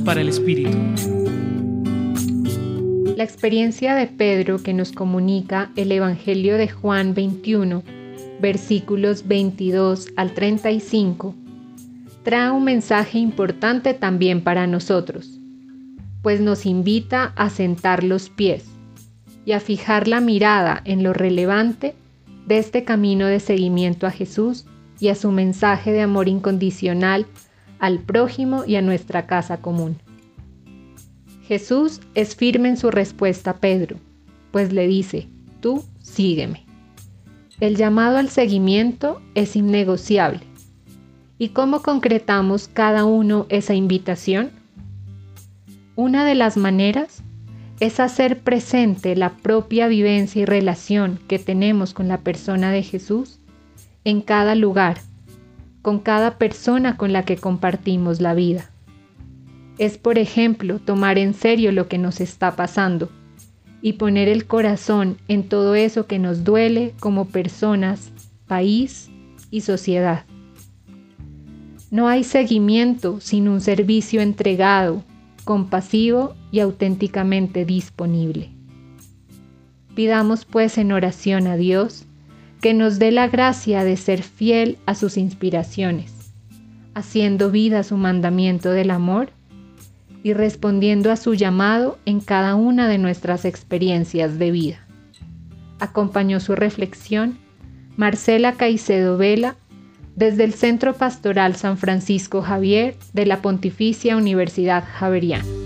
para el Espíritu. La experiencia de Pedro que nos comunica el Evangelio de Juan 21, versículos 22 al 35, trae un mensaje importante también para nosotros, pues nos invita a sentar los pies y a fijar la mirada en lo relevante de este camino de seguimiento a Jesús y a su mensaje de amor incondicional al prójimo y a nuestra casa común. Jesús es firme en su respuesta a Pedro, pues le dice, tú sígueme. El llamado al seguimiento es innegociable. ¿Y cómo concretamos cada uno esa invitación? Una de las maneras es hacer presente la propia vivencia y relación que tenemos con la persona de Jesús en cada lugar, con cada persona con la que compartimos la vida. Es, por ejemplo, tomar en serio lo que nos está pasando y poner el corazón en todo eso que nos duele como personas, país y sociedad. No hay seguimiento sin un servicio entregado, compasivo y auténticamente disponible. Pidamos pues en oración a Dios que nos dé la gracia de ser fiel a sus inspiraciones, haciendo vida su mandamiento del amor y respondiendo a su llamado en cada una de nuestras experiencias de vida. Acompañó su reflexión Marcela Caicedo Vela desde el Centro Pastoral San Francisco Javier de la Pontificia Universidad Javeriana.